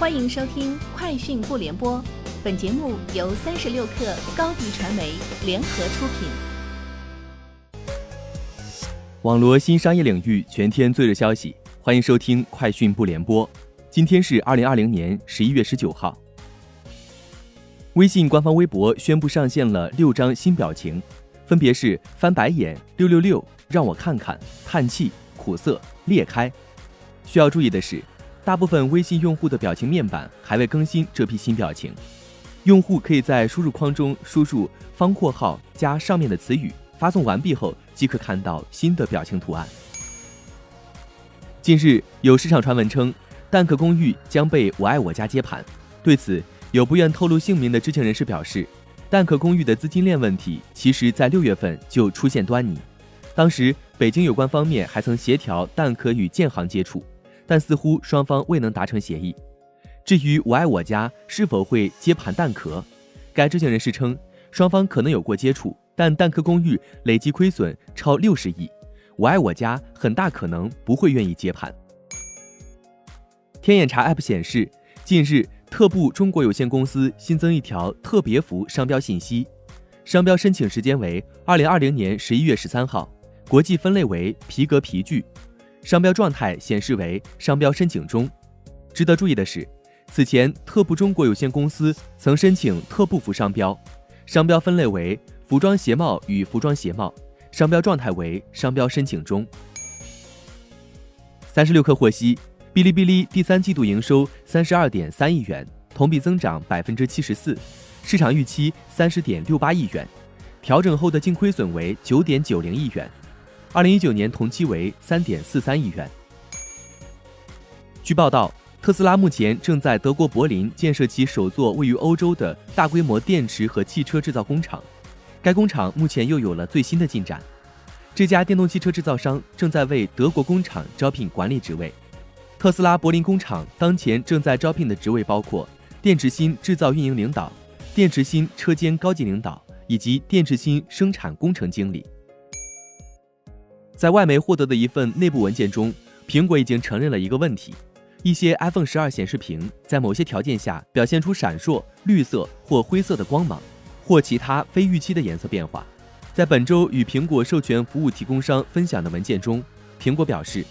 欢迎收听《快讯不联播》，本节目由三十六克高低传媒联合出品。网罗新商业领域全天最热消息，欢迎收听《快讯不联播》。今天是二零二零年十一月十九号。微信官方微博宣布上线了六张新表情，分别是翻白眼、六六六、让我看看、叹气、苦涩、裂开。需要注意的是。大部分微信用户的表情面板还未更新这批新表情，用户可以在输入框中输入方括号加上面的词语，发送完毕后即可看到新的表情图案。近日有市场传闻称，蛋壳公寓将被我爱我家接盘，对此有不愿透露姓名的知情人士表示，蛋壳公寓的资金链问题其实在六月份就出现端倪，当时北京有关方面还曾协调蛋壳与建行接触。但似乎双方未能达成协议。至于我爱我家是否会接盘蛋壳，该知情人士称，双方可能有过接触，但蛋壳公寓累计亏损超六十亿，我爱我家很大可能不会愿意接盘。天眼查 App 显示，近日特步中国有限公司新增一条特别服商标信息，商标申请时间为二零二零年十一月十三号，国际分类为皮革皮具。商标状态显示为商标申请中。值得注意的是，此前特步中国有限公司曾申请特步服商标，商标分类为服装鞋帽与服装鞋帽，商标状态为商标申请中。三十六氪获悉，哔哩哔哩第三季度营收三十二点三亿元，同比增长百分之七十四，市场预期三十点六八亿元，调整后的净亏损为九点九零亿元。二零一九年同期为三点四三亿元。据报道，特斯拉目前正在德国柏林建设其首座位于欧洲的大规模电池和汽车制造工厂。该工厂目前又有了最新的进展。这家电动汽车制造商正在为德国工厂招聘管理职位。特斯拉柏林工厂当前正在招聘的职位包括电池芯制造运营领导、电池芯车间高级领导以及电池芯生产工程经理。在外媒获得的一份内部文件中，苹果已经承认了一个问题：一些 iPhone 十二显示屏在某些条件下表现出闪烁、绿色或灰色的光芒，或其他非预期的颜色变化。在本周与苹果授权服务提供商分享的文件中，苹果表示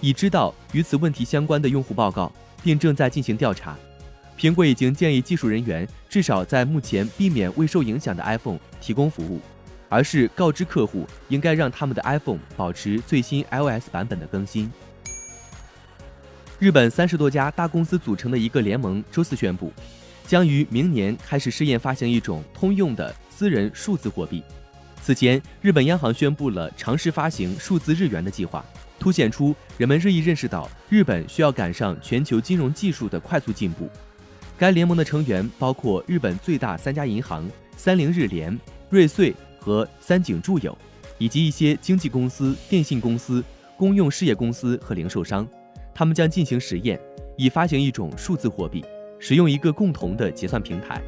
已知道与此问题相关的用户报告，并正在进行调查。苹果已经建议技术人员至少在目前避免未受影响的 iPhone 提供服务。而是告知客户应该让他们的 iPhone 保持最新 iOS 版本的更新。日本三十多家大公司组成的一个联盟周四宣布，将于明年开始试验发行一种通用的私人数字货币。此前，日本央行宣布了尝试发行数字日元的计划，凸显出人们日益认识到日本需要赶上全球金融技术的快速进步。该联盟的成员包括日本最大三家银行三菱日联、瑞穗。和三井住友，以及一些经纪公司、电信公司、公用事业公司和零售商，他们将进行实验，以发行一种数字货币，使用一个共同的结算平台。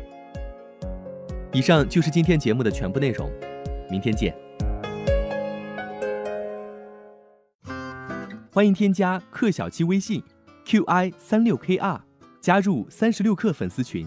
以上就是今天节目的全部内容，明天见。欢迎添加克小七微信，qi 三六 kr，加入三十六氪粉丝群。